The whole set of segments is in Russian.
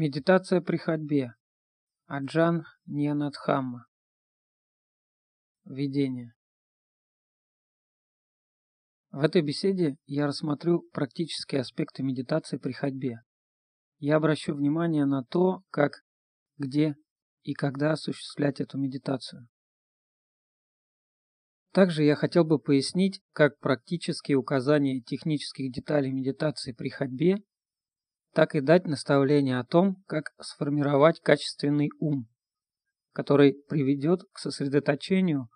Медитация при ходьбе. Аджан Ньянадхамма. Введение. В этой беседе я рассмотрю практические аспекты медитации при ходьбе. Я обращу внимание на то, как, где и когда осуществлять эту медитацию. Также я хотел бы пояснить, как практические указания технических деталей медитации при ходьбе так и дать наставление о том, как сформировать качественный ум, который приведет к сосредоточению,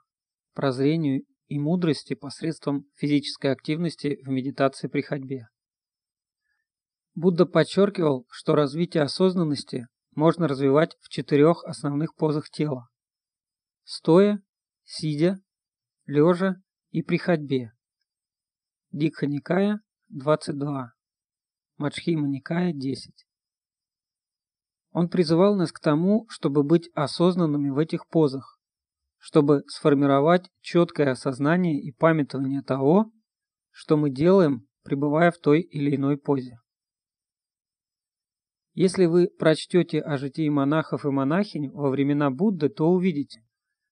прозрению и мудрости посредством физической активности в медитации при ходьбе. Будда подчеркивал, что развитие осознанности можно развивать в четырех основных позах тела – стоя, сидя, лежа и при ходьбе. Дикха Никая, 22. Мачхима Никая 10. Он призывал нас к тому, чтобы быть осознанными в этих позах, чтобы сформировать четкое осознание и памятование того, что мы делаем, пребывая в той или иной позе. Если вы прочтете о житии монахов и монахинь во времена Будды, то увидите,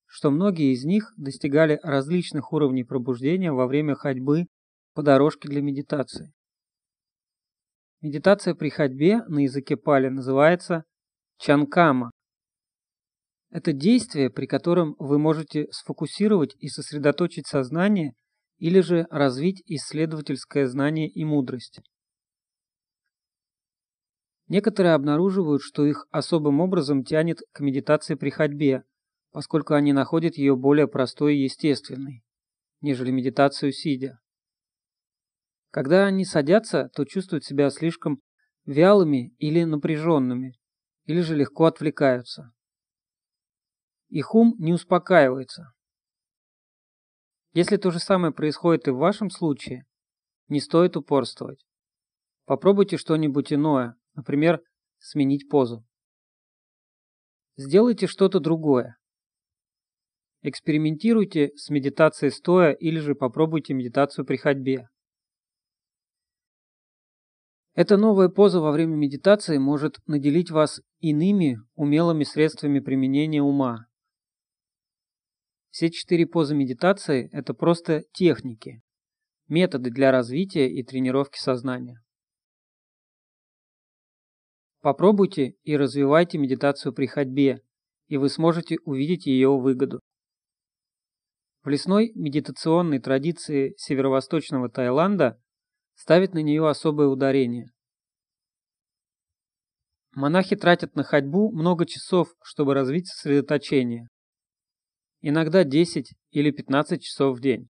что многие из них достигали различных уровней пробуждения во время ходьбы по дорожке для медитации. Медитация при ходьбе на языке пали называется чанкама. Это действие, при котором вы можете сфокусировать и сосредоточить сознание или же развить исследовательское знание и мудрость. Некоторые обнаруживают, что их особым образом тянет к медитации при ходьбе, поскольку они находят ее более простой и естественной, нежели медитацию сидя. Когда они садятся, то чувствуют себя слишком вялыми или напряженными, или же легко отвлекаются. Их ум не успокаивается. Если то же самое происходит и в вашем случае, не стоит упорствовать. Попробуйте что-нибудь иное, например, сменить позу. Сделайте что-то другое. Экспериментируйте с медитацией стоя или же попробуйте медитацию при ходьбе. Эта новая поза во время медитации может наделить вас иными умелыми средствами применения ума. Все четыре позы медитации – это просто техники, методы для развития и тренировки сознания. Попробуйте и развивайте медитацию при ходьбе, и вы сможете увидеть ее выгоду. В лесной медитационной традиции северо-восточного Таиланда ставит на нее особое ударение. Монахи тратят на ходьбу много часов, чтобы развить сосредоточение. Иногда 10 или 15 часов в день.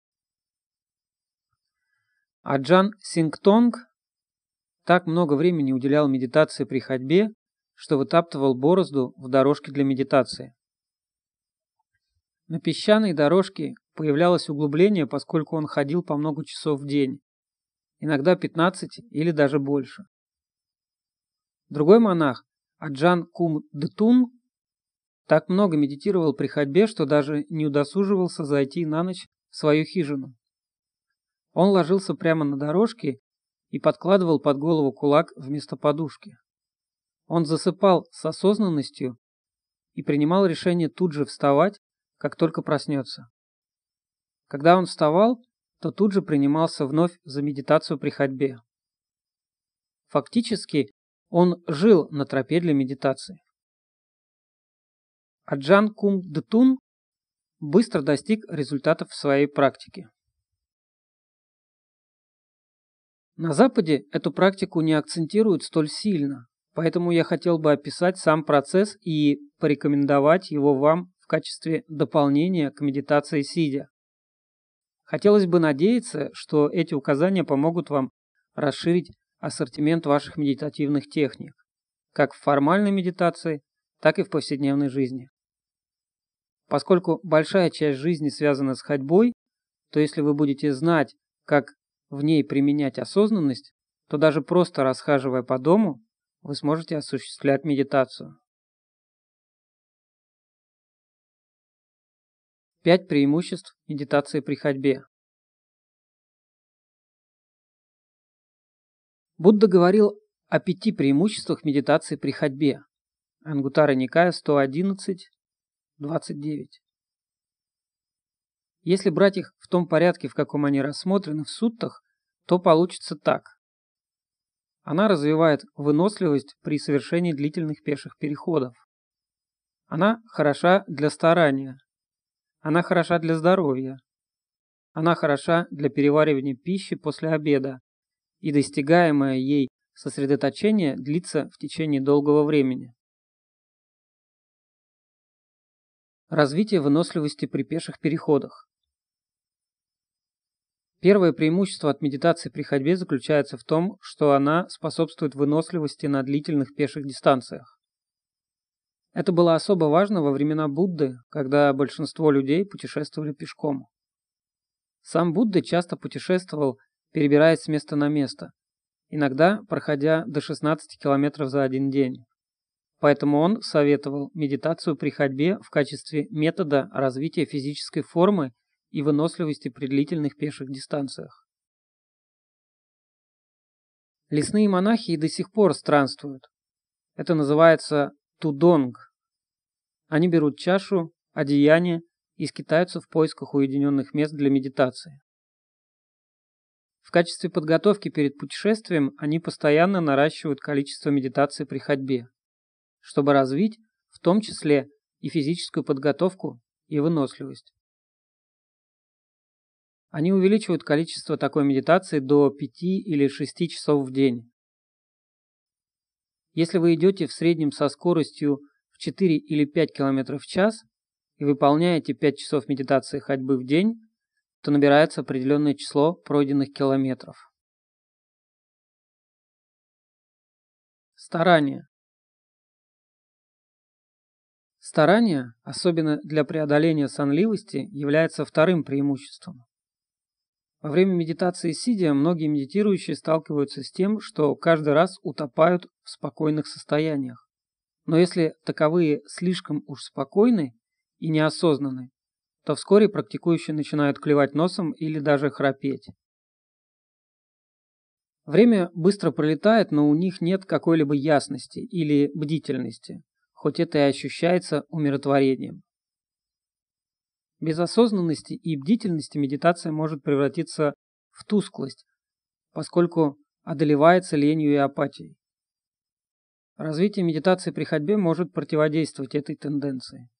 А Джан Сингтонг так много времени уделял медитации при ходьбе, что вытаптывал борозду в дорожке для медитации. На песчаной дорожке появлялось углубление, поскольку он ходил по много часов в день иногда 15 или даже больше. Другой монах, Аджан Кум Дтун, так много медитировал при ходьбе, что даже не удосуживался зайти на ночь в свою хижину. Он ложился прямо на дорожке и подкладывал под голову кулак вместо подушки. Он засыпал с осознанностью и принимал решение тут же вставать, как только проснется. Когда он вставал, то тут же принимался вновь за медитацию при ходьбе. Фактически, он жил на тропе для медитации. Аджан Кум Дтун быстро достиг результатов в своей практике. На Западе эту практику не акцентируют столь сильно, поэтому я хотел бы описать сам процесс и порекомендовать его вам в качестве дополнения к медитации сидя. Хотелось бы надеяться, что эти указания помогут вам расширить ассортимент ваших медитативных техник, как в формальной медитации, так и в повседневной жизни. Поскольку большая часть жизни связана с ходьбой, то если вы будете знать, как в ней применять осознанность, то даже просто расхаживая по дому, вы сможете осуществлять медитацию. Пять преимуществ медитации при ходьбе. Будда говорил о пяти преимуществах медитации при ходьбе. Ангутара Никая 111, 29. Если брать их в том порядке, в каком они рассмотрены в суттах, то получится так. Она развивает выносливость при совершении длительных пеших переходов. Она хороша для старания. Она хороша для здоровья. Она хороша для переваривания пищи после обеда, и достигаемое ей сосредоточение длится в течение долгого времени. Развитие выносливости при пеших переходах. Первое преимущество от медитации при ходьбе заключается в том, что она способствует выносливости на длительных пеших дистанциях. Это было особо важно во времена Будды, когда большинство людей путешествовали пешком. Сам Будда часто путешествовал, перебираясь с места на место, иногда проходя до 16 километров за один день. Поэтому он советовал медитацию при ходьбе в качестве метода развития физической формы и выносливости при длительных пеших дистанциях. Лесные монахи и до сих пор странствуют. Это называется тудонг. Они берут чашу, одеяние и скитаются в поисках уединенных мест для медитации. В качестве подготовки перед путешествием они постоянно наращивают количество медитаций при ходьбе, чтобы развить в том числе и физическую подготовку и выносливость. Они увеличивают количество такой медитации до 5 или 6 часов в день. Если вы идете в среднем со скоростью в 4 или 5 км в час и выполняете 5 часов медитации ходьбы в день, то набирается определенное число пройденных километров. Старание. Старание, особенно для преодоления сонливости, является вторым преимуществом. Во время медитации сидя многие медитирующие сталкиваются с тем, что каждый раз утопают в спокойных состояниях. Но если таковые слишком уж спокойны и неосознаны, то вскоре практикующие начинают клевать носом или даже храпеть. Время быстро пролетает, но у них нет какой-либо ясности или бдительности, хоть это и ощущается умиротворением. Без осознанности и бдительности медитация может превратиться в тусклость, поскольку одолевается ленью и апатией. Развитие медитации при ходьбе может противодействовать этой тенденции.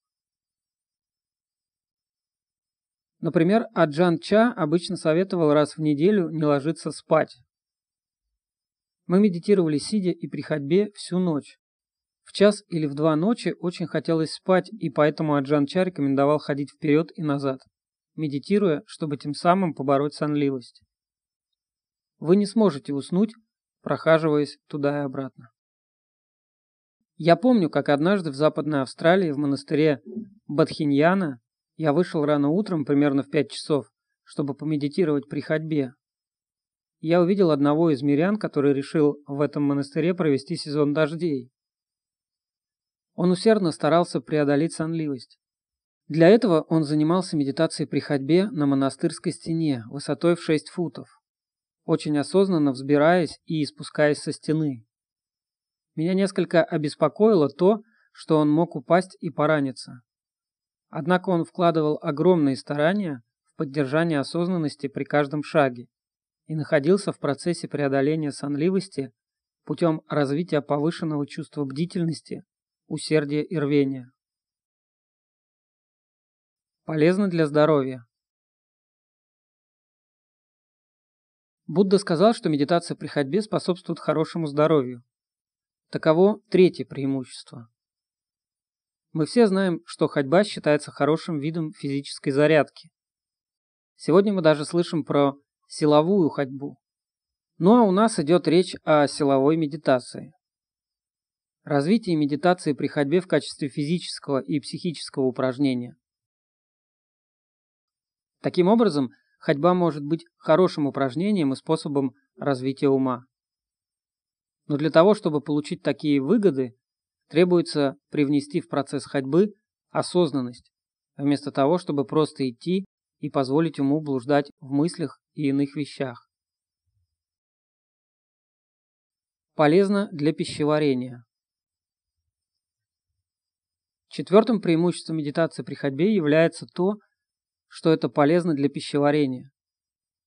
Например, Аджан Ча обычно советовал раз в неделю не ложиться спать. Мы медитировали сидя и при ходьбе всю ночь. В час или в два ночи очень хотелось спать, и поэтому Аджан Ча рекомендовал ходить вперед и назад, медитируя, чтобы тем самым побороть сонливость. Вы не сможете уснуть, прохаживаясь туда и обратно. Я помню, как однажды в Западной Австралии в монастыре Бадхиньяна я вышел рано утром, примерно в пять часов, чтобы помедитировать при ходьбе. Я увидел одного из мирян, который решил в этом монастыре провести сезон дождей. Он усердно старался преодолеть сонливость. Для этого он занимался медитацией при ходьбе на монастырской стене высотой в 6 футов, очень осознанно взбираясь и спускаясь со стены. Меня несколько обеспокоило то, что он мог упасть и пораниться. Однако он вкладывал огромные старания в поддержание осознанности при каждом шаге и находился в процессе преодоления сонливости путем развития повышенного чувства бдительности, усердия и рвения. Полезно для здоровья. Будда сказал, что медитация при ходьбе способствует хорошему здоровью. Таково третье преимущество. Мы все знаем, что ходьба считается хорошим видом физической зарядки. Сегодня мы даже слышим про силовую ходьбу. Ну а у нас идет речь о силовой медитации. Развитие медитации при ходьбе в качестве физического и психического упражнения. Таким образом, ходьба может быть хорошим упражнением и способом развития ума. Но для того, чтобы получить такие выгоды, Требуется привнести в процесс ходьбы осознанность, вместо того, чтобы просто идти и позволить уму блуждать в мыслях и иных вещах. полезно для пищеварения. Четвертым преимуществом медитации при ходьбе является то, что это полезно для пищеварения.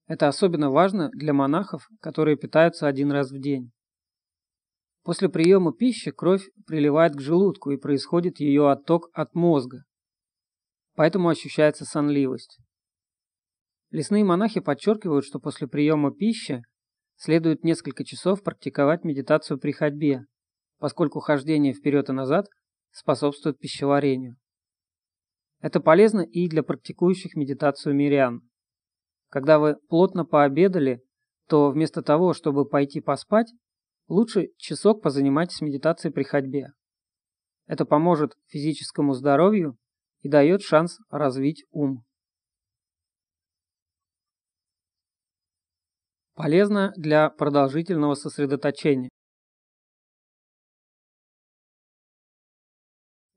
Это особенно важно для монахов, которые питаются один раз в день. После приема пищи кровь приливает к желудку и происходит ее отток от мозга. Поэтому ощущается сонливость. Лесные монахи подчеркивают, что после приема пищи следует несколько часов практиковать медитацию при ходьбе, поскольку хождение вперед и назад способствует пищеварению. Это полезно и для практикующих медитацию мирян. Когда вы плотно пообедали, то вместо того, чтобы пойти поспать, лучше часок позанимайтесь медитацией при ходьбе. Это поможет физическому здоровью и дает шанс развить ум. Полезно для продолжительного сосредоточения.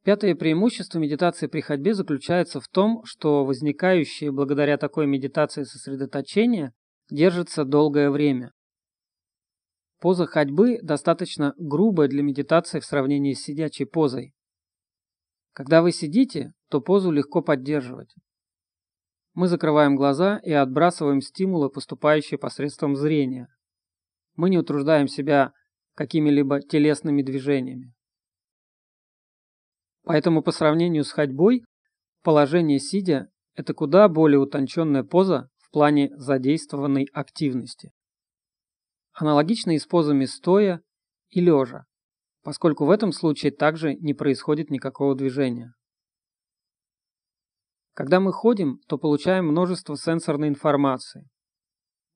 Пятое преимущество медитации при ходьбе заключается в том, что возникающее благодаря такой медитации сосредоточение держится долгое время. Поза ходьбы достаточно грубая для медитации в сравнении с сидячей позой. Когда вы сидите, то позу легко поддерживать. Мы закрываем глаза и отбрасываем стимулы, поступающие посредством зрения. Мы не утруждаем себя какими-либо телесными движениями. Поэтому по сравнению с ходьбой, положение сидя – это куда более утонченная поза в плане задействованной активности. Аналогично и с позами стоя и лежа, поскольку в этом случае также не происходит никакого движения. Когда мы ходим, то получаем множество сенсорной информации.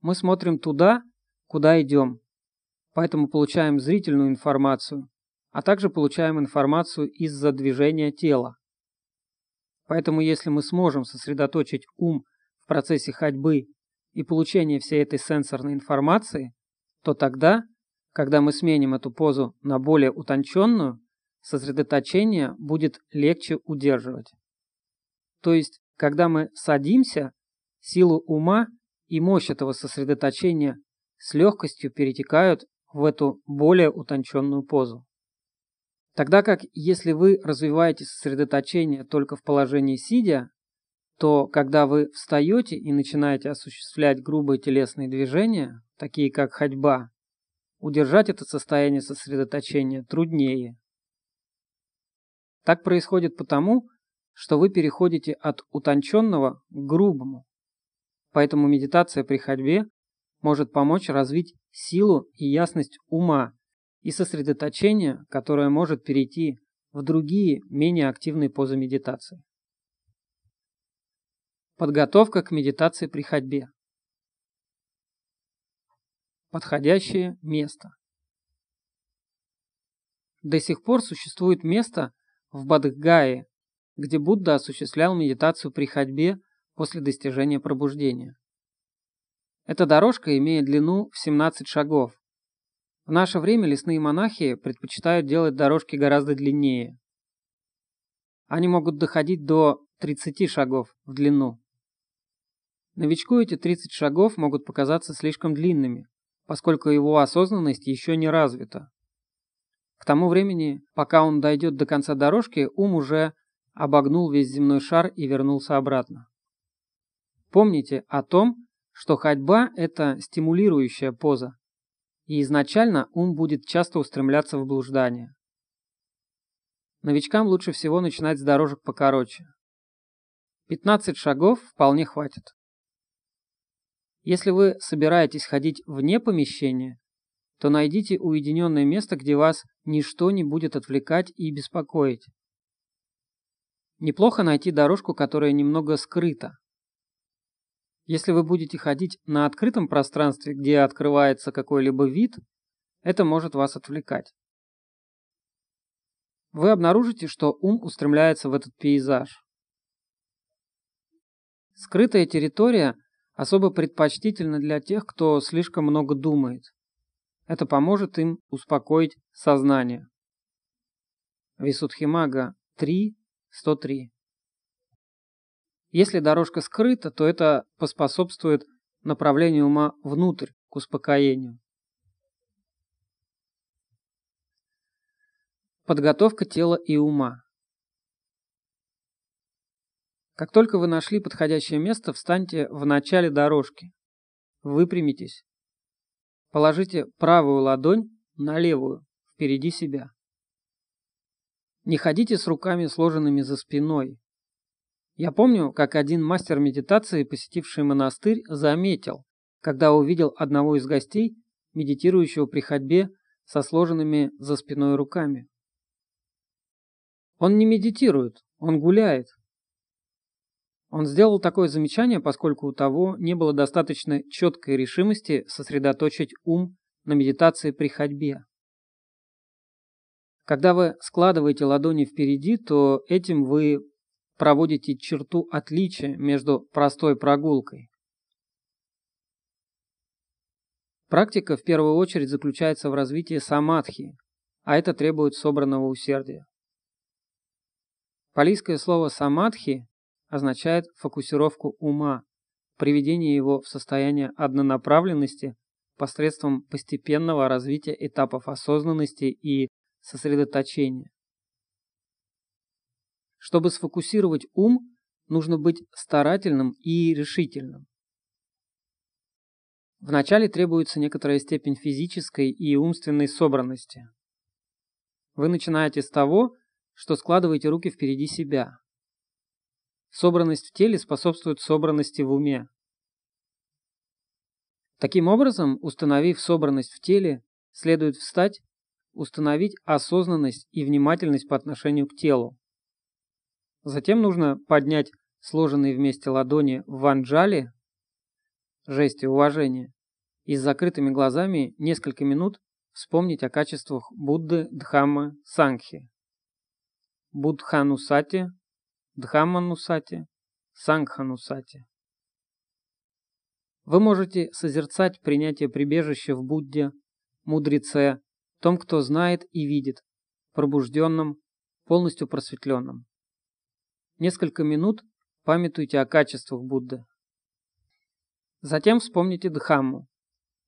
Мы смотрим туда, куда идем, поэтому получаем зрительную информацию, а также получаем информацию из-за движения тела. Поэтому если мы сможем сосредоточить ум в процессе ходьбы и получения всей этой сенсорной информации, то тогда, когда мы сменим эту позу на более утонченную, сосредоточение будет легче удерживать. То есть, когда мы садимся, силу ума и мощь этого сосредоточения с легкостью перетекают в эту более утонченную позу. Тогда как если вы развиваете сосредоточение только в положении сидя, то когда вы встаете и начинаете осуществлять грубые телесные движения, такие как ходьба, удержать это состояние сосредоточения труднее. Так происходит потому, что вы переходите от утонченного к грубому. Поэтому медитация при ходьбе может помочь развить силу и ясность ума и сосредоточение, которое может перейти в другие, менее активные позы медитации. Подготовка к медитации при ходьбе. Подходящее место. До сих пор существует место в Бадхгае, где Будда осуществлял медитацию при ходьбе после достижения пробуждения. Эта дорожка имеет длину в 17 шагов, в наше время лесные монахи предпочитают делать дорожки гораздо длиннее. Они могут доходить до 30 шагов в длину. Новичку эти 30 шагов могут показаться слишком длинными, поскольку его осознанность еще не развита. К тому времени, пока он дойдет до конца дорожки, ум уже обогнул весь земной шар и вернулся обратно. Помните о том, что ходьба – это стимулирующая поза, и изначально ум будет часто устремляться в блуждание. Новичкам лучше всего начинать с дорожек покороче. 15 шагов вполне хватит. Если вы собираетесь ходить вне помещения, то найдите уединенное место, где вас ничто не будет отвлекать и беспокоить. Неплохо найти дорожку, которая немного скрыта. Если вы будете ходить на открытом пространстве, где открывается какой-либо вид, это может вас отвлекать. Вы обнаружите, что ум устремляется в этот пейзаж. Скрытая территория особо предпочтительна для тех, кто слишком много думает. Это поможет им успокоить сознание. Висудхимага 3, 103 если дорожка скрыта, то это поспособствует направлению ума внутрь, к успокоению. Подготовка тела и ума. Как только вы нашли подходящее место, встаньте в начале дорожки. Выпрямитесь. Положите правую ладонь на левую, впереди себя. Не ходите с руками сложенными за спиной. Я помню, как один мастер медитации, посетивший монастырь, заметил, когда увидел одного из гостей, медитирующего при ходьбе со сложенными за спиной руками. Он не медитирует, он гуляет. Он сделал такое замечание, поскольку у того не было достаточно четкой решимости сосредоточить ум на медитации при ходьбе. Когда вы складываете ладони впереди, то этим вы проводите черту отличия между простой прогулкой. Практика в первую очередь заключается в развитии самадхи, а это требует собранного усердия. Палийское слово «самадхи» означает фокусировку ума, приведение его в состояние однонаправленности посредством постепенного развития этапов осознанности и сосредоточения. Чтобы сфокусировать ум, нужно быть старательным и решительным. Вначале требуется некоторая степень физической и умственной собранности. Вы начинаете с того, что складываете руки впереди себя. Собранность в теле способствует собранности в уме. Таким образом, установив собранность в теле, следует встать, установить осознанность и внимательность по отношению к телу. Затем нужно поднять сложенные вместе ладони в ванджали, жесте уважения, и с закрытыми глазами несколько минут вспомнить о качествах Будды, Дхаммы, Сангхи. Будханусати, Дхамманусати, Сангханусати. Вы можете созерцать принятие прибежища в Будде, мудреце, том, кто знает и видит, пробужденном, полностью просветленном. Несколько минут памятуйте о качествах Будды. Затем вспомните Дхамму,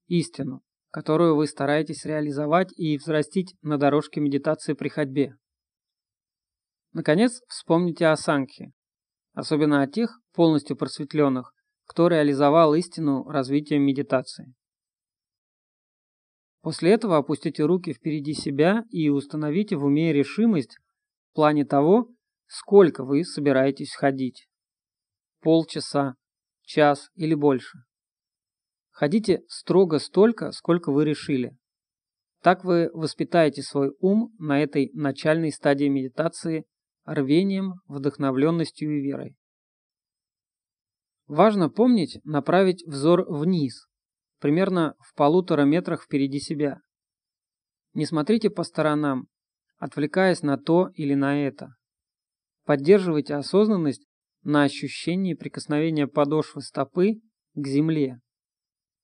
истину, которую вы стараетесь реализовать и взрастить на дорожке медитации при ходьбе. Наконец, вспомните о Сангхе, особенно о тех полностью просветленных, кто реализовал истину развитием медитации. После этого опустите руки впереди себя и установите в уме решимость в плане того, сколько вы собираетесь ходить. Полчаса, час или больше. Ходите строго столько, сколько вы решили. Так вы воспитаете свой ум на этой начальной стадии медитации рвением, вдохновленностью и верой. Важно помнить направить взор вниз, примерно в полутора метрах впереди себя. Не смотрите по сторонам, отвлекаясь на то или на это. Поддерживайте осознанность на ощущении прикосновения подошвы стопы к земле.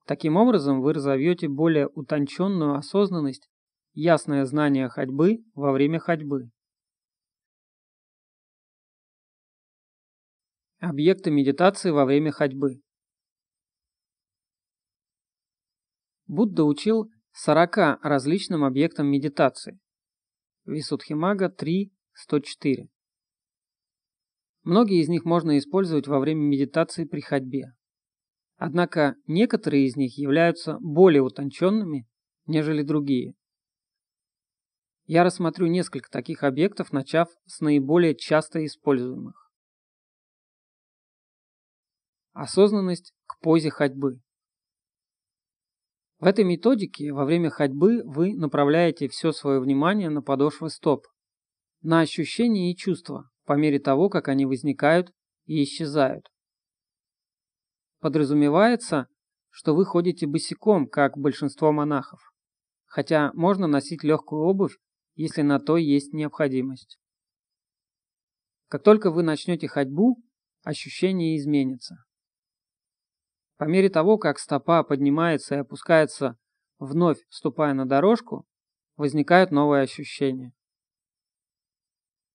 Таким образом вы разовьете более утонченную осознанность, ясное знание ходьбы во время ходьбы. Объекты медитации во время ходьбы. Будда учил 40 различным объектам медитации. Висудхимага 3.104. Многие из них можно использовать во время медитации при ходьбе. Однако некоторые из них являются более утонченными, нежели другие. Я рассмотрю несколько таких объектов, начав с наиболее часто используемых. Осознанность к позе ходьбы. В этой методике во время ходьбы вы направляете все свое внимание на подошвы стоп, на ощущения и чувства, по мере того, как они возникают и исчезают. Подразумевается, что вы ходите босиком, как большинство монахов, хотя можно носить легкую обувь, если на то есть необходимость. Как только вы начнете ходьбу, ощущения изменятся. По мере того, как стопа поднимается и опускается, вновь вступая на дорожку, возникают новые ощущения.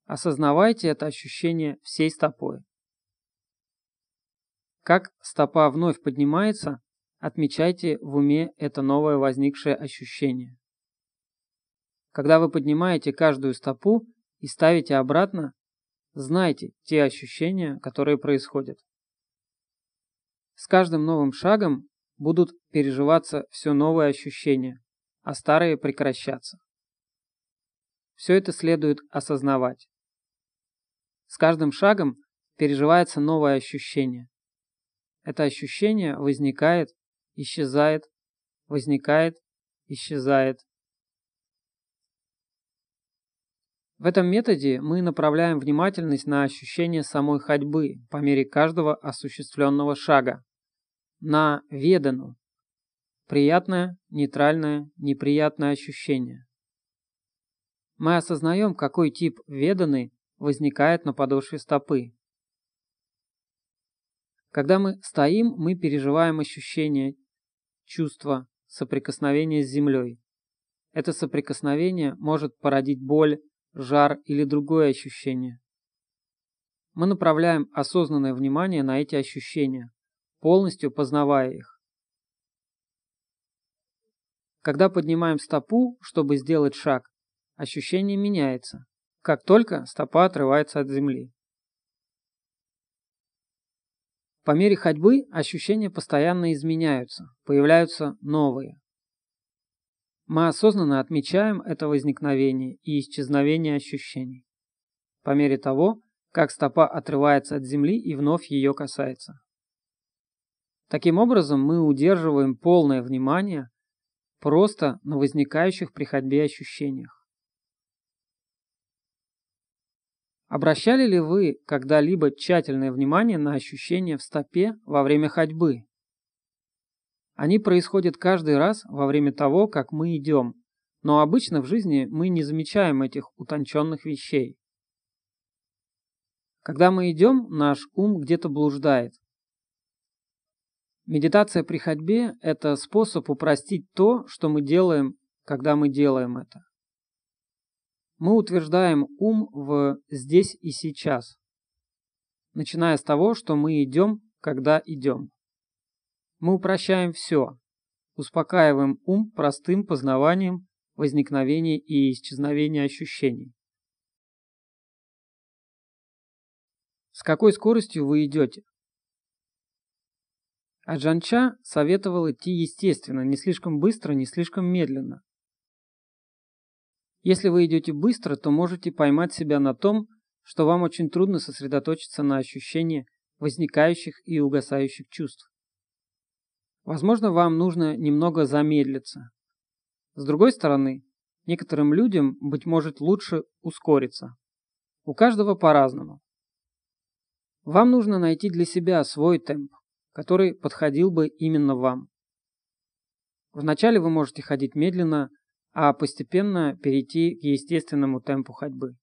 Осознавайте это ощущение всей стопой. Как стопа вновь поднимается, отмечайте в уме это новое возникшее ощущение. Когда вы поднимаете каждую стопу и ставите обратно, знайте те ощущения, которые происходят. С каждым новым шагом будут переживаться все новые ощущения, а старые прекращаться. Все это следует осознавать. С каждым шагом переживается новое ощущение. Это ощущение возникает, исчезает, возникает, исчезает. В этом методе мы направляем внимательность на ощущение самой ходьбы по мере каждого осуществленного шага, на ведану, приятное, нейтральное, неприятное ощущение. Мы осознаем, какой тип веданы возникает на подошве стопы. Когда мы стоим, мы переживаем ощущение, чувство, соприкосновения с землей. Это соприкосновение может породить боль, жар или другое ощущение. Мы направляем осознанное внимание на эти ощущения, полностью познавая их. Когда поднимаем стопу, чтобы сделать шаг, ощущение меняется, как только стопа отрывается от земли. По мере ходьбы ощущения постоянно изменяются, появляются новые. Мы осознанно отмечаем это возникновение и исчезновение ощущений. По мере того, как стопа отрывается от земли и вновь ее касается. Таким образом, мы удерживаем полное внимание просто на возникающих при ходьбе ощущениях. Обращали ли вы когда-либо тщательное внимание на ощущения в стопе во время ходьбы? Они происходят каждый раз во время того, как мы идем, но обычно в жизни мы не замечаем этих утонченных вещей. Когда мы идем, наш ум где-то блуждает. Медитация при ходьбе – это способ упростить то, что мы делаем, когда мы делаем это. Мы утверждаем ум в «здесь и сейчас», начиная с того, что мы идем, когда идем. Мы упрощаем все, успокаиваем ум простым познаванием возникновения и исчезновения ощущений. С какой скоростью вы идете? Аджанча советовал идти естественно, не слишком быстро, не слишком медленно. Если вы идете быстро, то можете поймать себя на том, что вам очень трудно сосредоточиться на ощущении возникающих и угасающих чувств. Возможно, вам нужно немного замедлиться. С другой стороны, некоторым людям, быть может, лучше ускориться. У каждого по-разному. Вам нужно найти для себя свой темп, который подходил бы именно вам. Вначале вы можете ходить медленно, а постепенно перейти к естественному темпу ходьбы.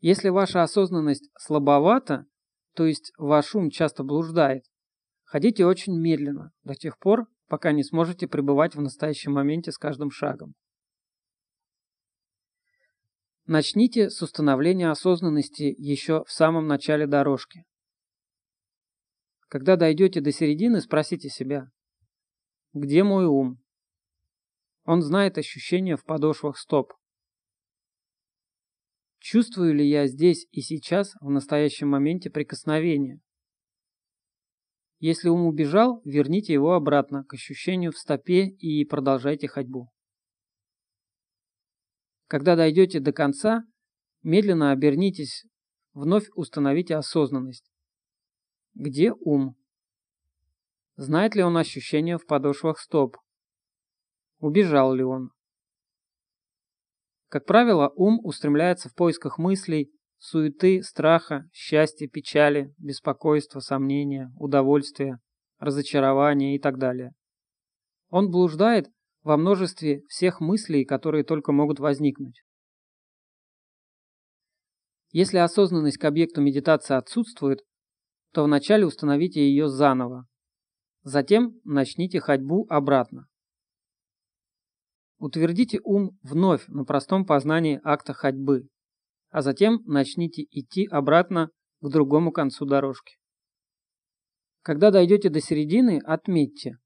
Если ваша осознанность слабовата, то есть ваш ум часто блуждает, ходите очень медленно, до тех пор, пока не сможете пребывать в настоящем моменте с каждым шагом. Начните с установления осознанности еще в самом начале дорожки. Когда дойдете до середины, спросите себя, где мой ум? Он знает ощущения в подошвах стоп. Чувствую ли я здесь и сейчас, в настоящем моменте прикосновения? Если ум убежал, верните его обратно к ощущению в стопе и продолжайте ходьбу. Когда дойдете до конца, медленно обернитесь, вновь установите осознанность. Где ум? Знает ли он ощущения в подошвах стоп? Убежал ли он? Как правило, ум устремляется в поисках мыслей, суеты, страха, счастья, печали, беспокойства, сомнения, удовольствия, разочарования и так далее. Он блуждает во множестве всех мыслей, которые только могут возникнуть. Если осознанность к объекту медитации отсутствует, то вначале установите ее заново, Затем начните ходьбу обратно. Утвердите ум вновь на простом познании акта ходьбы, а затем начните идти обратно к другому концу дорожки. Когда дойдете до середины, отметьте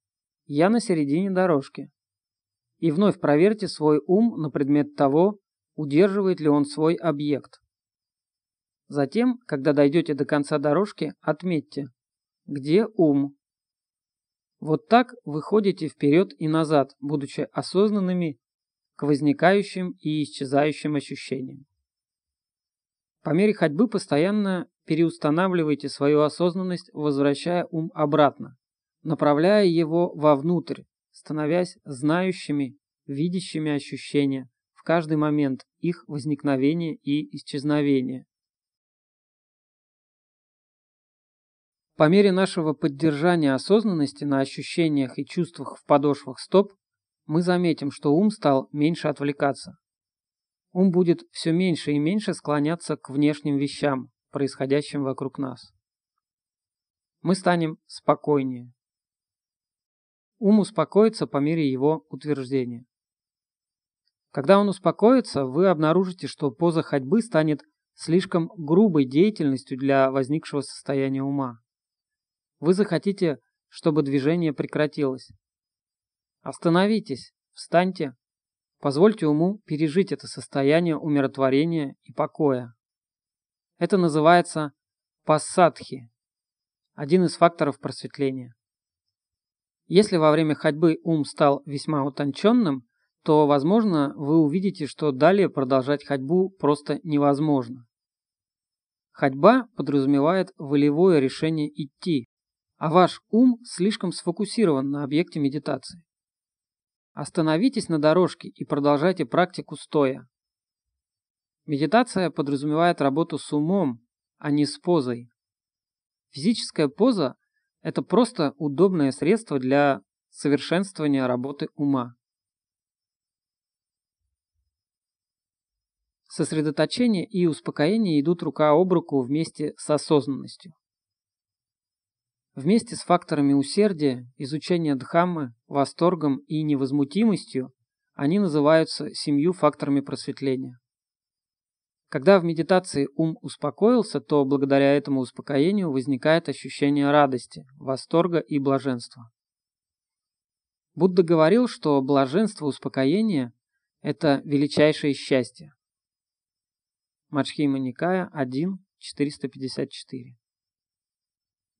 «Я на середине дорожки». и вновь проверьте свой ум на предмет того, удерживает ли он свой объект. Затем, когда дойдете до конца дорожки, отметьте, где ум. Вот так вы ходите вперед и назад, будучи осознанными к возникающим и исчезающим ощущениям. По мере ходьбы постоянно переустанавливайте свою осознанность, возвращая ум обратно, направляя его вовнутрь, становясь знающими, видящими ощущения в каждый момент их возникновения и исчезновения. По мере нашего поддержания осознанности на ощущениях и чувствах в подошвах стоп, мы заметим, что ум стал меньше отвлекаться. Ум будет все меньше и меньше склоняться к внешним вещам, происходящим вокруг нас. Мы станем спокойнее. Ум успокоится по мере его утверждения. Когда он успокоится, вы обнаружите, что поза ходьбы станет слишком грубой деятельностью для возникшего состояния ума. Вы захотите, чтобы движение прекратилось. Остановитесь, встаньте, позвольте уму пережить это состояние умиротворения и покоя. Это называется пассадхи, один из факторов просветления. Если во время ходьбы ум стал весьма утонченным, то, возможно, вы увидите, что далее продолжать ходьбу просто невозможно. Ходьба подразумевает волевое решение идти, а ваш ум слишком сфокусирован на объекте медитации. Остановитесь на дорожке и продолжайте практику стоя. Медитация подразумевает работу с умом, а не с позой. Физическая поза – это просто удобное средство для совершенствования работы ума. Сосредоточение и успокоение идут рука об руку вместе с осознанностью. Вместе с факторами усердия, изучения Дхаммы, восторгом и невозмутимостью они называются семью факторами просветления. Когда в медитации ум успокоился, то благодаря этому успокоению возникает ощущение радости, восторга и блаженства. Будда говорил, что блаженство успокоения – это величайшее счастье. Мачхима Никая 1, 454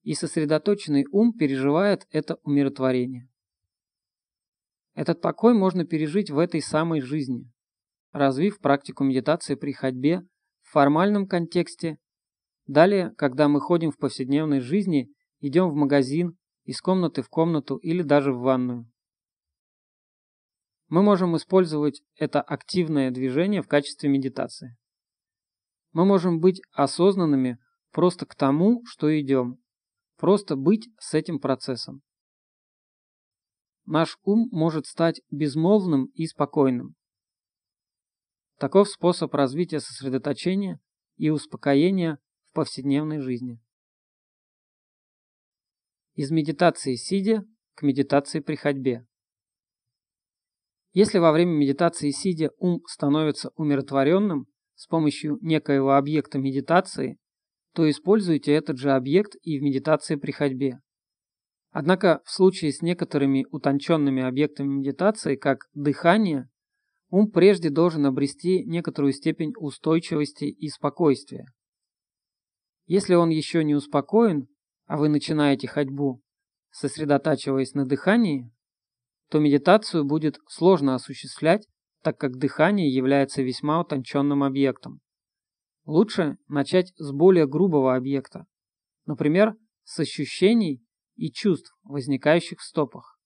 и сосредоточенный ум переживает это умиротворение. Этот покой можно пережить в этой самой жизни, развив практику медитации при ходьбе в формальном контексте. Далее, когда мы ходим в повседневной жизни, идем в магазин, из комнаты в комнату или даже в ванную. Мы можем использовать это активное движение в качестве медитации. Мы можем быть осознанными просто к тому, что идем, Просто быть с этим процессом. Наш ум может стать безмолвным и спокойным. Таков способ развития сосредоточения и успокоения в повседневной жизни. Из медитации сидя к медитации при ходьбе. Если во время медитации сидя ум становится умиротворенным с помощью некоего объекта медитации, то используйте этот же объект и в медитации при ходьбе. Однако в случае с некоторыми утонченными объектами медитации, как дыхание, ум прежде должен обрести некоторую степень устойчивости и спокойствия. Если он еще не успокоен, а вы начинаете ходьбу, сосредотачиваясь на дыхании, то медитацию будет сложно осуществлять, так как дыхание является весьма утонченным объектом. Лучше начать с более грубого объекта, например, с ощущений и чувств, возникающих в стопах.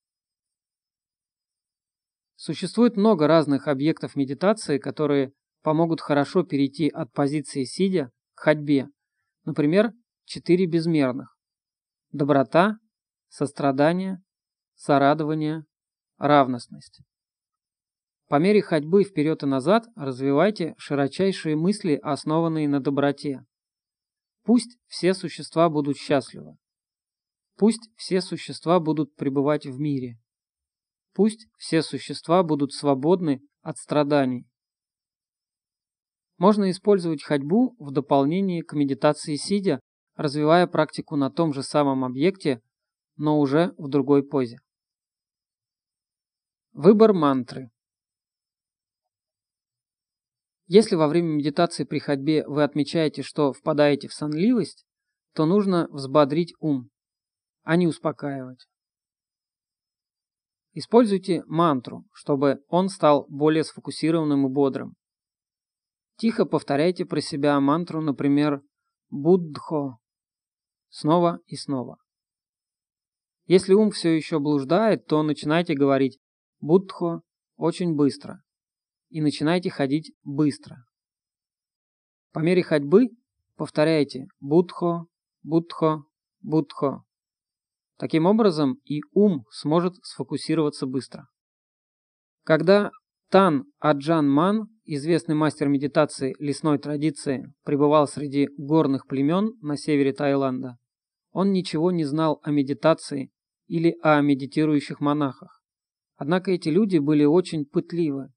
Существует много разных объектов медитации, которые помогут хорошо перейти от позиции сидя к ходьбе. Например, четыре безмерных. Доброта, сострадание, сорадование, равностность. По мере ходьбы вперед и назад развивайте широчайшие мысли, основанные на доброте. Пусть все существа будут счастливы. Пусть все существа будут пребывать в мире. Пусть все существа будут свободны от страданий. Можно использовать ходьбу в дополнение к медитации сидя, развивая практику на том же самом объекте, но уже в другой позе. Выбор мантры. Если во время медитации при ходьбе вы отмечаете, что впадаете в сонливость, то нужно взбодрить ум, а не успокаивать. Используйте мантру, чтобы он стал более сфокусированным и бодрым. Тихо повторяйте про себя мантру, например, «Буддхо» снова и снова. Если ум все еще блуждает, то начинайте говорить «Буддхо» очень быстро и начинайте ходить быстро. По мере ходьбы повторяйте «Буддхо», «Буддхо», «Буддхо». Таким образом и ум сможет сфокусироваться быстро. Когда Тан Аджан Ман, известный мастер медитации лесной традиции, пребывал среди горных племен на севере Таиланда, он ничего не знал о медитации или о медитирующих монахах. Однако эти люди были очень пытливы.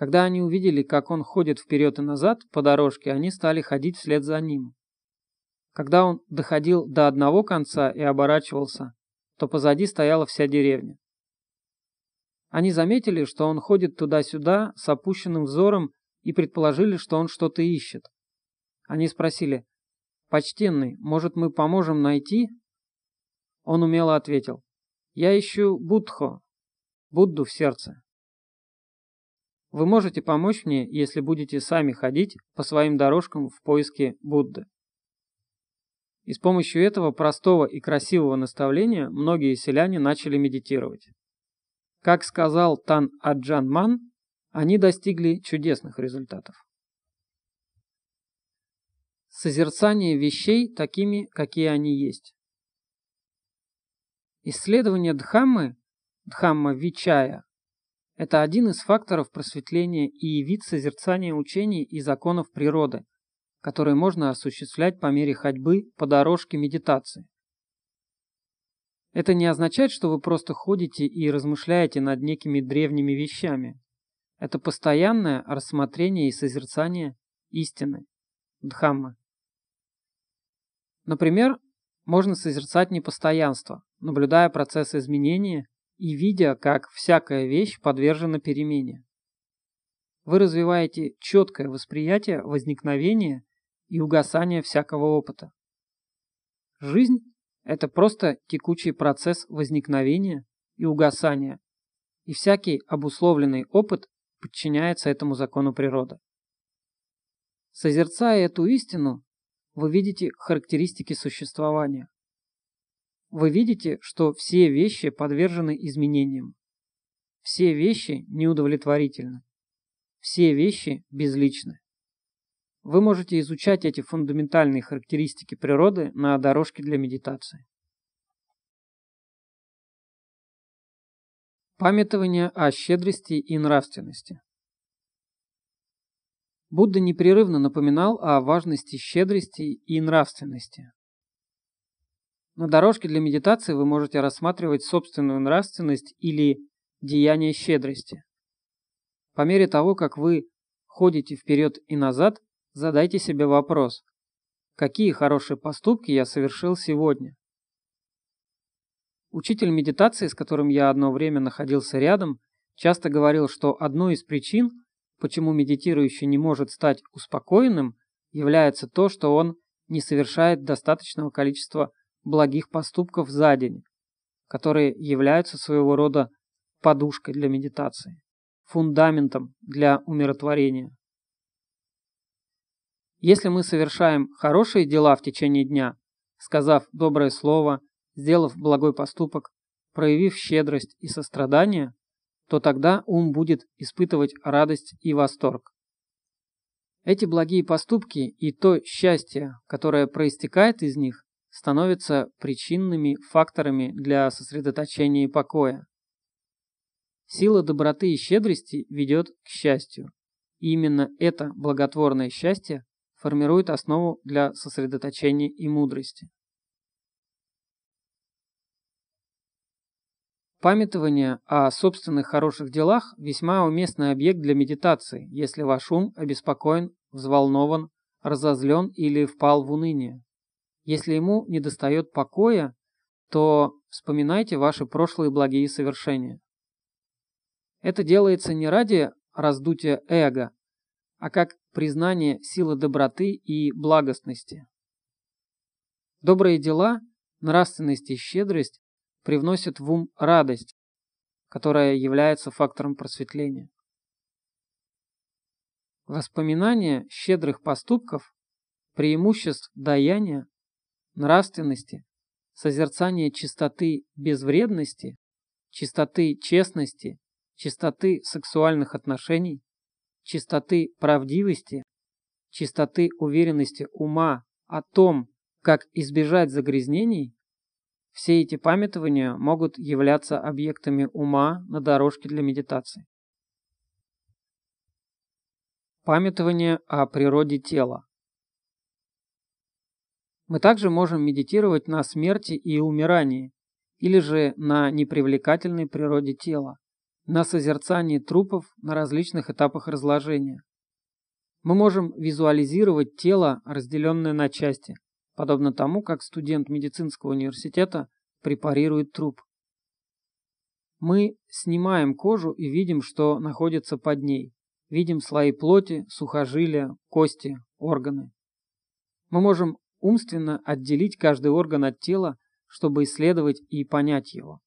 Когда они увидели, как он ходит вперед и назад по дорожке, они стали ходить вслед за ним. Когда он доходил до одного конца и оборачивался, то позади стояла вся деревня. Они заметили, что он ходит туда-сюда с опущенным взором и предположили, что он что-то ищет. Они спросили, «Почтенный, может, мы поможем найти?» Он умело ответил, «Я ищу Будхо, Будду в сердце». Вы можете помочь мне, если будете сами ходить по своим дорожкам в поиске Будды. И с помощью этого простого и красивого наставления многие селяне начали медитировать. Как сказал Тан Аджан Ман, они достигли чудесных результатов. Созерцание вещей такими, какие они есть. Исследование Дхаммы, Дхамма Вичая, это один из факторов просветления и вид созерцания учений и законов природы, которые можно осуществлять по мере ходьбы по дорожке медитации. Это не означает, что вы просто ходите и размышляете над некими древними вещами. Это постоянное рассмотрение и созерцание истины, дхаммы. Например, можно созерцать непостоянство, наблюдая процесс изменения и видя, как всякая вещь подвержена перемене. Вы развиваете четкое восприятие возникновения и угасания всякого опыта. Жизнь – это просто текучий процесс возникновения и угасания, и всякий обусловленный опыт подчиняется этому закону природы. Созерцая эту истину, вы видите характеристики существования. Вы видите, что все вещи подвержены изменениям. Все вещи неудовлетворительны. Все вещи безличны. Вы можете изучать эти фундаментальные характеристики природы на дорожке для медитации. Памятование о щедрости и нравственности. Будда непрерывно напоминал о важности щедрости и нравственности. На дорожке для медитации вы можете рассматривать собственную нравственность или деяние щедрости. По мере того, как вы ходите вперед и назад, Задайте себе вопрос, какие хорошие поступки я совершил сегодня? Учитель медитации, с которым я одно время находился рядом, часто говорил, что одной из причин, почему медитирующий не может стать успокоенным, является то, что он не совершает достаточного количества благих поступков за день, которые являются своего рода подушкой для медитации, фундаментом для умиротворения. Если мы совершаем хорошие дела в течение дня, сказав доброе слово, сделав благой поступок, проявив щедрость и сострадание, то тогда ум будет испытывать радость и восторг. Эти благие поступки и то счастье, которое проистекает из них, становятся причинными факторами для сосредоточения и покоя. Сила доброты и щедрости ведет к счастью. И именно это благотворное счастье формирует основу для сосредоточения и мудрости. Памятование о собственных хороших делах – весьма уместный объект для медитации, если ваш ум обеспокоен, взволнован, разозлен или впал в уныние. Если ему недостает покоя, то вспоминайте ваши прошлые благие совершения. Это делается не ради раздутия эго, а как признание силы доброты и благостности. Добрые дела, нравственность и щедрость привносят в ум радость, которая является фактором просветления. Воспоминания щедрых поступков, преимуществ даяния, нравственности, созерцание чистоты безвредности, чистоты честности, чистоты сексуальных отношений, чистоты правдивости, чистоты уверенности ума о том, как избежать загрязнений, все эти памятования могут являться объектами ума на дорожке для медитации. Памятование о природе тела. Мы также можем медитировать на смерти и умирании, или же на непривлекательной природе тела, на созерцании трупов на различных этапах разложения. Мы можем визуализировать тело, разделенное на части, подобно тому, как студент медицинского университета препарирует труп. Мы снимаем кожу и видим, что находится под ней. Видим слои плоти, сухожилия, кости, органы. Мы можем умственно отделить каждый орган от тела, чтобы исследовать и понять его,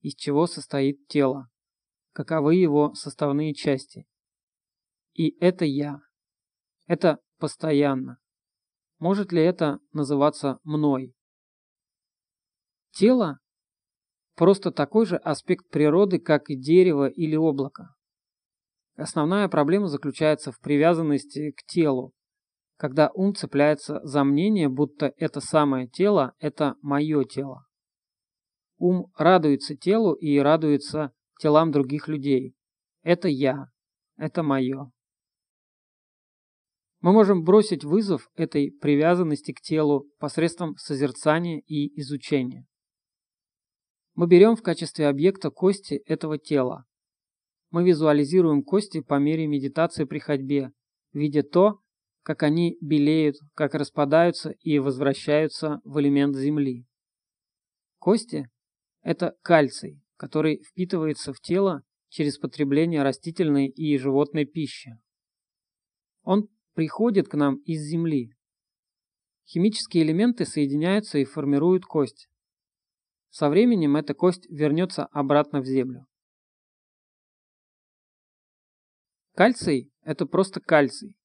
из чего состоит тело, каковы его составные части. И это я. Это постоянно. Может ли это называться мной? Тело – просто такой же аспект природы, как и дерево или облако. Основная проблема заключается в привязанности к телу, когда ум цепляется за мнение, будто это самое тело – это мое тело. Ум радуется телу и радуется телам других людей. Это я, это мое. Мы можем бросить вызов этой привязанности к телу посредством созерцания и изучения. Мы берем в качестве объекта кости этого тела. Мы визуализируем кости по мере медитации при ходьбе, видя то, как они белеют, как распадаются и возвращаются в элемент земли. Кости – это кальций, который впитывается в тело через потребление растительной и животной пищи. Он приходит к нам из земли. Химические элементы соединяются и формируют кость. Со временем эта кость вернется обратно в землю. Кальций – это просто кальций.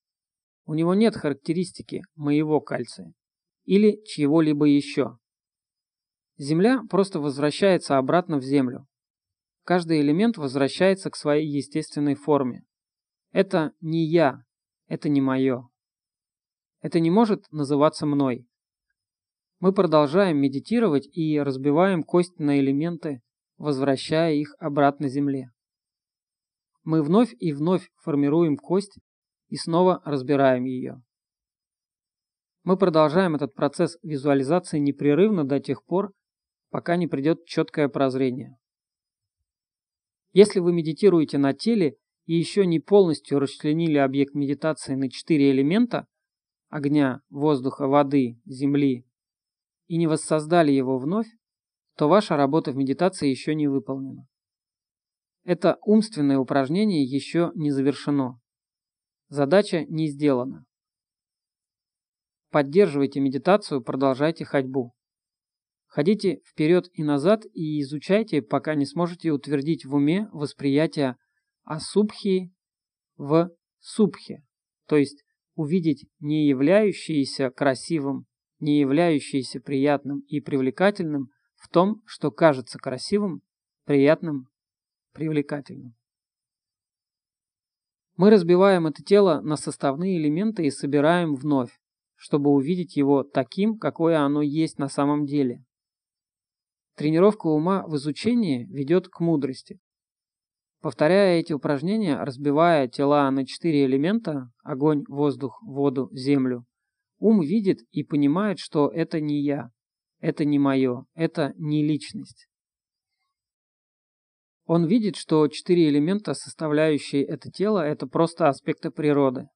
У него нет характеристики моего кальция или чьего-либо еще. Земля просто возвращается обратно в Землю. Каждый элемент возвращается к своей естественной форме. Это не я, это не мое. Это не может называться мной. Мы продолжаем медитировать и разбиваем кость на элементы, возвращая их обратно Земле. Мы вновь и вновь формируем кость и снова разбираем ее. Мы продолжаем этот процесс визуализации непрерывно до тех пор, пока не придет четкое прозрение. Если вы медитируете на теле и еще не полностью расчленили объект медитации на четыре элемента – огня, воздуха, воды, земли – и не воссоздали его вновь, то ваша работа в медитации еще не выполнена. Это умственное упражнение еще не завершено. Задача не сделана. Поддерживайте медитацию, продолжайте ходьбу. Ходите вперед и назад и изучайте, пока не сможете утвердить в уме восприятие асубхи в субхе, то есть увидеть не являющееся красивым, не являющееся приятным и привлекательным в том, что кажется красивым, приятным, привлекательным. Мы разбиваем это тело на составные элементы и собираем вновь, чтобы увидеть его таким, какое оно есть на самом деле. Тренировка ума в изучении ведет к мудрости. Повторяя эти упражнения, разбивая тела на четыре элемента – огонь, воздух, воду, землю, ум видит и понимает, что это не я, это не мое, это не личность. Он видит, что четыре элемента, составляющие это тело, это просто аспекты природы.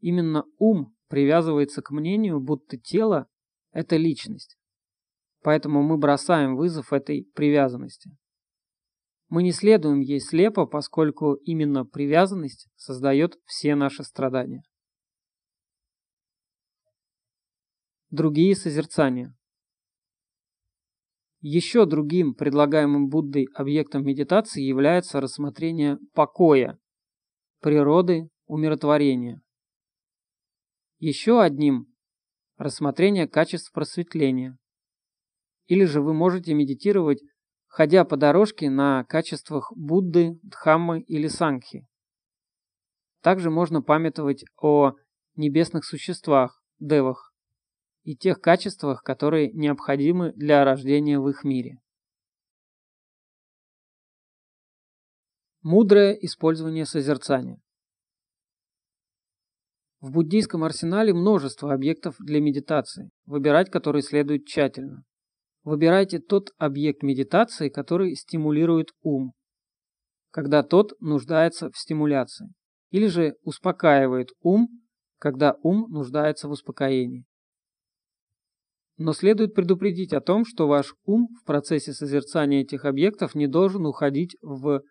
Именно ум привязывается к мнению, будто тело – это личность. Поэтому мы бросаем вызов этой привязанности. Мы не следуем ей слепо, поскольку именно привязанность создает все наши страдания. Другие созерцания. Еще другим предлагаемым Буддой объектом медитации является рассмотрение покоя, природы, умиротворения. Еще одним – рассмотрение качеств просветления. Или же вы можете медитировать, ходя по дорожке на качествах Будды, Дхаммы или Сангхи. Также можно памятовать о небесных существах, девах, и тех качествах, которые необходимы для рождения в их мире. Мудрое использование созерцания. В буддийском арсенале множество объектов для медитации, выбирать которые следует тщательно. Выбирайте тот объект медитации, который стимулирует ум, когда тот нуждается в стимуляции, или же успокаивает ум, когда ум нуждается в успокоении. Но следует предупредить о том, что ваш ум в процессе созерцания этих объектов не должен уходить в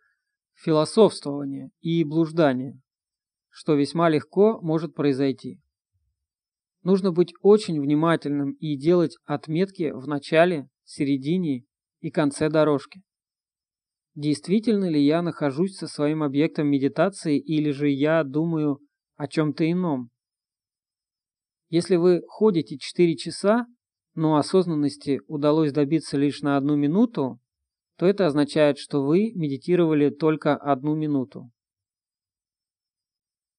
философствование и блуждание, что весьма легко может произойти. Нужно быть очень внимательным и делать отметки в начале, середине и конце дорожки. Действительно ли я нахожусь со своим объектом медитации или же я думаю о чем-то ином? Если вы ходите 4 часа, но осознанности удалось добиться лишь на одну минуту, то это означает, что вы медитировали только одну минуту.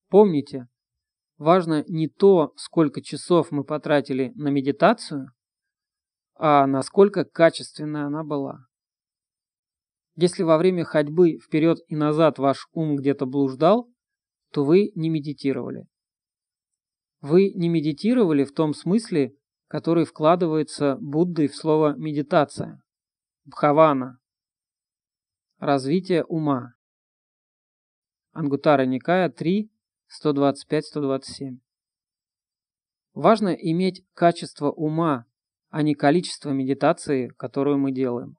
Помните, важно не то, сколько часов мы потратили на медитацию, а насколько качественная она была. Если во время ходьбы вперед и назад ваш ум где-то блуждал, то вы не медитировали. Вы не медитировали в том смысле, который вкладывается Буддой в слово «медитация» – бхавана, развитие ума. Ангутара Никая 3, 125-127. Важно иметь качество ума, а не количество медитации, которую мы делаем.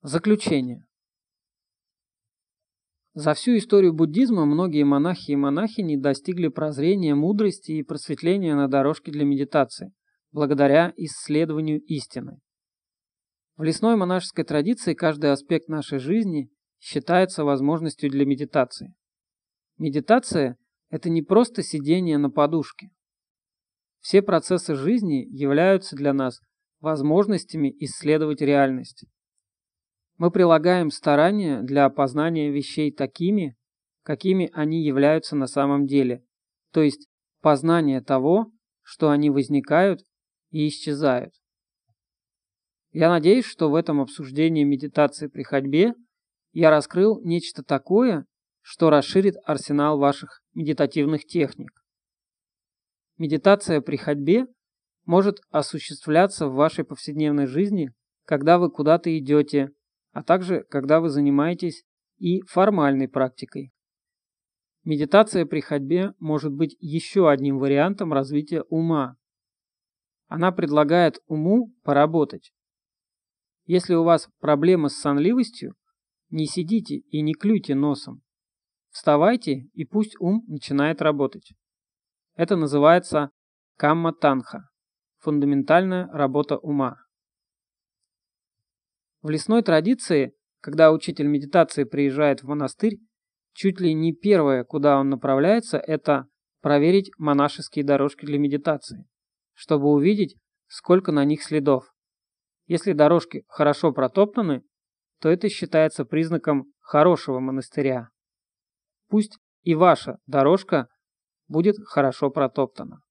Заключение. За всю историю буддизма многие монахи и монахини достигли прозрения, мудрости и просветления на дорожке для медитации, благодаря исследованию истины. В лесной монашеской традиции каждый аспект нашей жизни считается возможностью для медитации. Медитация – это не просто сидение на подушке. Все процессы жизни являются для нас возможностями исследовать реальность. Мы прилагаем старания для опознания вещей такими, какими они являются на самом деле, то есть познание того, что они возникают и исчезают. Я надеюсь, что в этом обсуждении медитации при ходьбе я раскрыл нечто такое, что расширит арсенал ваших медитативных техник. Медитация при ходьбе может осуществляться в вашей повседневной жизни, когда вы куда-то идете, а также когда вы занимаетесь и формальной практикой. Медитация при ходьбе может быть еще одним вариантом развития ума. Она предлагает уму поработать. Если у вас проблемы с сонливостью, не сидите и не клюйте носом. Вставайте и пусть ум начинает работать. Это называется камма-танха – фундаментальная работа ума. В лесной традиции, когда учитель медитации приезжает в монастырь, чуть ли не первое, куда он направляется, это проверить монашеские дорожки для медитации, чтобы увидеть, сколько на них следов. Если дорожки хорошо протоптаны, то это считается признаком хорошего монастыря. Пусть и ваша дорожка будет хорошо протоптана.